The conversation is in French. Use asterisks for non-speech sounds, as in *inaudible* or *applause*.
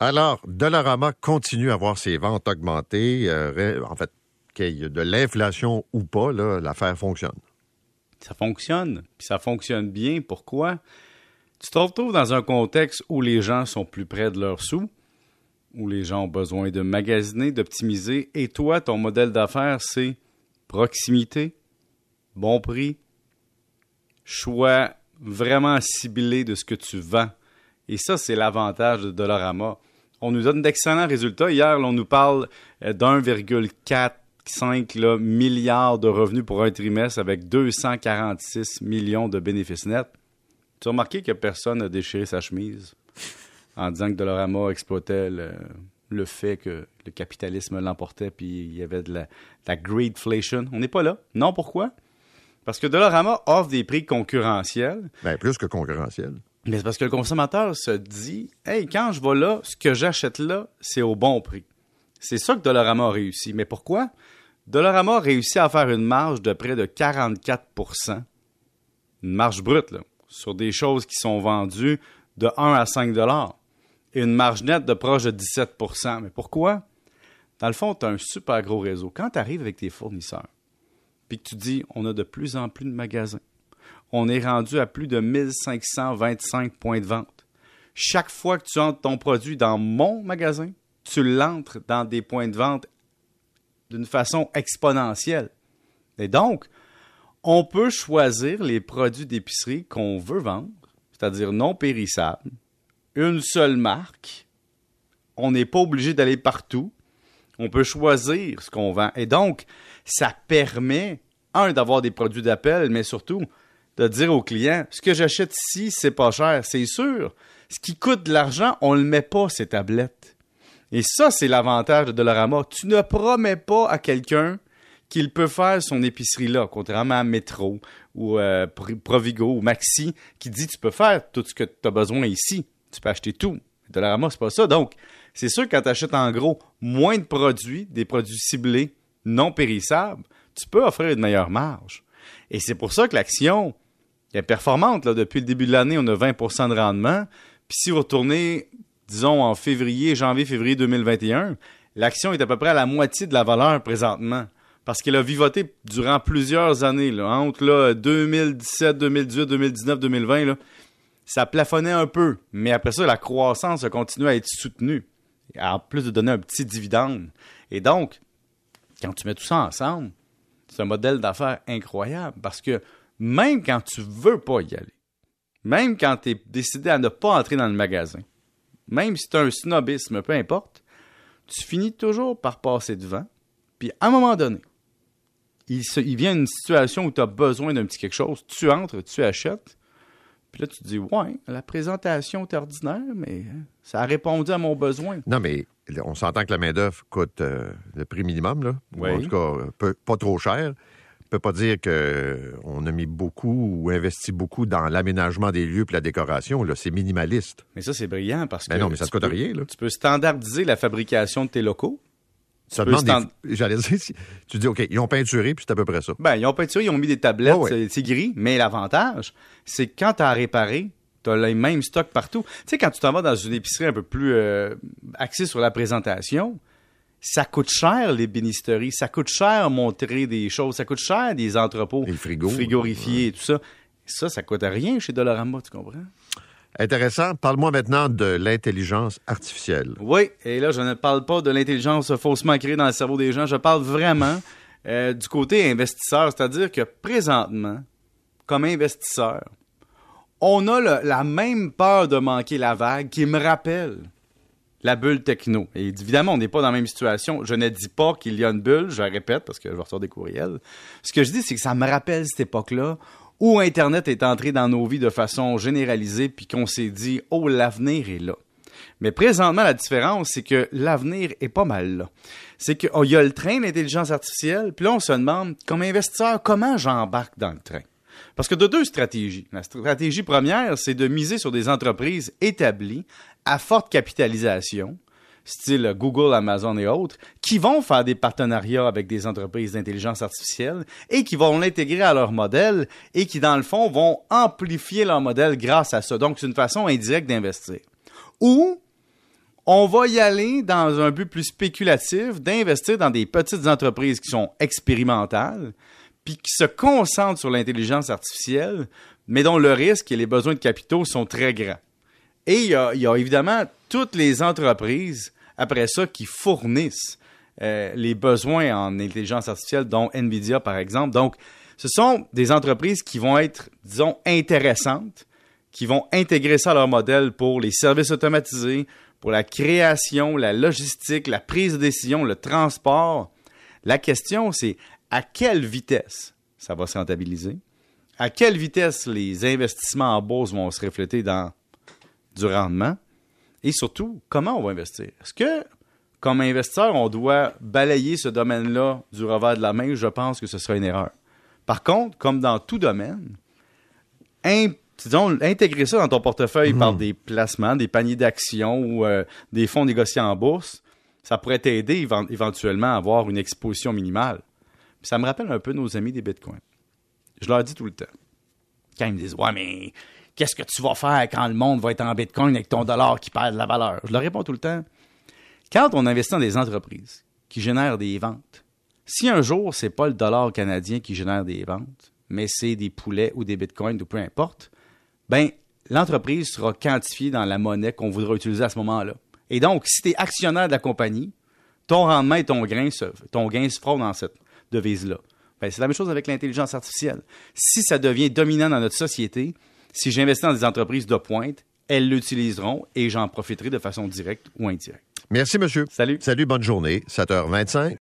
Alors, Dollarama continue à voir ses ventes augmenter. Euh, en fait, qu'il y ait de l'inflation ou pas, l'affaire fonctionne. Ça fonctionne, puis ça fonctionne bien. Pourquoi? Tu te retrouves dans un contexte où les gens sont plus près de leurs sous, où les gens ont besoin de magasiner, d'optimiser, et toi, ton modèle d'affaires, c'est proximité, bon prix, choix vraiment ciblé de ce que tu vends. Et ça, c'est l'avantage de Dollarama. On nous donne d'excellents résultats. Hier, on nous parle euh, d'1,45 milliard de revenus pour un trimestre avec 246 millions de bénéfices nets. Tu as remarqué que personne n'a déchiré sa chemise en disant que Dollarama exploitait le, fait que le capitalisme l'emportait puis il y avait de la, de greedflation. On n'est pas là. Non, pourquoi? Parce que Dollarama offre des prix concurrentiels. Bien, plus que concurrentiels. Mais c'est parce que le consommateur se dit Hey, quand je vais là, ce que j'achète là, c'est au bon prix. C'est ça que Dollarama a réussi. Mais pourquoi? Dollarama a réussi à faire une marge de près de 44% Une marge brute, là, sur des choses qui sont vendues de 1 à 5 et une marge nette de proche de 17% Mais pourquoi? Dans le fond, tu as un super gros réseau. Quand tu arrives avec tes fournisseurs, puis que tu dis, on a de plus en plus de magasins, on est rendu à plus de 1525 points de vente. Chaque fois que tu entres ton produit dans mon magasin, tu l'entres dans des points de vente d'une façon exponentielle. Et donc, on peut choisir les produits d'épicerie qu'on veut vendre, c'est-à-dire non périssables, une seule marque. On n'est pas obligé d'aller partout. On peut choisir ce qu'on vend. Et donc, ça permet, un, d'avoir des produits d'appel, mais surtout de dire au client, ce que j'achète ici, c'est pas cher, c'est sûr. Ce qui coûte de l'argent, on ne le met pas, ces tablettes. Et ça, c'est l'avantage de Dollarama. Tu ne promets pas à quelqu'un qu'il peut faire son épicerie là, contrairement à Metro ou euh, Provigo ou Maxi, qui dit tu peux faire tout ce que tu as besoin ici. Tu peux acheter tout. Dollarama, c'est pas ça. Donc, c'est sûr que quand tu achètes en gros moins de produits, des produits ciblés, non périssables, tu peux offrir une meilleure marge. Et c'est pour ça que l'action est performante. Depuis le début de l'année, on a 20% de rendement. Puis si vous retournez, disons, en février, janvier-février 2021, l'action est à peu près à la moitié de la valeur présentement. Parce qu'elle a vivoté durant plusieurs années, là, entre là, 2017, 2018, 2019, 2020. Là, ça plafonnait un peu. Mais après ça, la croissance a continué à être soutenue. En plus de donner un petit dividende. Et donc, quand tu mets tout ça ensemble, c'est un modèle d'affaires incroyable parce que même quand tu veux pas y aller, même quand tu es décidé à ne pas entrer dans le magasin, même si tu as un snobisme, peu importe, tu finis toujours par passer devant. Puis à un moment donné, il, il vient une situation où tu as besoin d'un petit quelque chose, tu entres, tu achètes, puis là, tu te dis, ouais, la présentation est ordinaire, mais ça a répondu à mon besoin. Non, mais on s'entend que la main-d'œuvre coûte euh, le prix minimum, là. Ou en tout cas, pas trop cher. On peut pas dire qu'on a mis beaucoup ou investi beaucoup dans l'aménagement des lieux et la décoration. C'est minimaliste. Mais ça, c'est brillant parce mais que. non, mais ça ne coûte rien. Là. Tu peux standardiser la fabrication de tes locaux. Ça demande *laughs* J'allais dire, tu dis, OK, ils ont peinturé, puis c'est à peu près ça. Ben, ils ont peinturé, ils ont mis des tablettes, c'est gris, mais l'avantage, c'est que quand tu as réparé, tu as les mêmes stocks partout. Tu sais, quand tu t'en vas dans une épicerie un peu plus euh, axée sur la présentation, ça coûte cher, les bénisteries, ça coûte cher montrer des choses, ça coûte cher des entrepôts frigorifiés et tout ça. Ça, ça coûte rien chez Dollarama, tu comprends? Intéressant. Parle-moi maintenant de l'intelligence artificielle. Oui, et là, je ne parle pas de l'intelligence faussement créée dans le cerveau des gens. Je parle vraiment euh, du côté investisseur, c'est-à-dire que présentement, comme investisseur, on a la même peur de manquer la vague qui me rappelle la bulle techno. Et évidemment, on n'est pas dans la même situation. Je ne dis pas qu'il y a une bulle, je répète parce que je vais recevoir des courriels. Ce que je dis, c'est que ça me rappelle cette époque-là où Internet est entré dans nos vies de façon généralisée, puis qu'on s'est dit, oh, l'avenir est là. Mais présentement, la différence, c'est que l'avenir est pas mal là. C'est qu'il oh, y a le train d'intelligence artificielle, puis là, on se demande, comme investisseur, comment j'embarque dans le train? Parce que de deux stratégies. La stratégie première, c'est de miser sur des entreprises établies à forte capitalisation, style Google, Amazon et autres, qui vont faire des partenariats avec des entreprises d'intelligence artificielle et qui vont l'intégrer à leur modèle et qui, dans le fond, vont amplifier leur modèle grâce à ça. Donc, c'est une façon indirecte d'investir. Ou On va y aller dans un but plus spéculatif, d'investir dans des petites entreprises qui sont expérimentales, puis qui se concentrent sur l'intelligence artificielle, mais dont le risque et les besoins de capitaux sont très grands. Et il y a, évidemment toutes les entreprises, après ça, qui fournissent euh, les besoins en intelligence artificielle, dont NVIDIA, par exemple. Donc, ce sont des entreprises qui vont être, disons, intéressantes, qui vont intégrer ça à leur modèle pour les services automatisés, pour la création, la logistique, la prise de décision, le transport. La question, c'est à quelle vitesse ça va se rentabiliser? À quelle vitesse les investissements en bourse vont se refléter dans du rendement? Et surtout, comment on va investir? Est-ce que, comme investisseur, on doit balayer ce domaine-là du revers de la main? Je pense que ce sera une erreur. Par contre, comme dans tout domaine, disons, intégrer ça dans ton portefeuille par hmm. des placements, des paniers d'actions ou euh, des fonds négociés en bourse, ça pourrait t'aider éventuellement à avoir une exposition minimale. Ça me rappelle un peu nos amis des bitcoins. Je leur dis tout le temps. Quand ils me disent Ouais, mais qu'est-ce que tu vas faire quand le monde va être en bitcoin avec ton dollar qui perd de la valeur? Je leur réponds tout le temps. Quand on investit dans des entreprises qui génèrent des ventes, si un jour, c'est pas le dollar canadien qui génère des ventes, mais c'est des poulets ou des bitcoins ou peu importe, ben l'entreprise sera quantifiée dans la monnaie qu'on voudra utiliser à ce moment-là. Et donc, si tu es actionnaire de la compagnie, ton rendement et ton gain se, ton gain se feront dans cette devise-là. Ben, c'est la même chose avec l'intelligence artificielle. Si ça devient dominant dans notre société, si j'investis dans des entreprises de pointe, elles l'utiliseront et j'en profiterai de façon directe ou indirecte. Merci, monsieur. Salut. Salut, bonne journée. 7h25.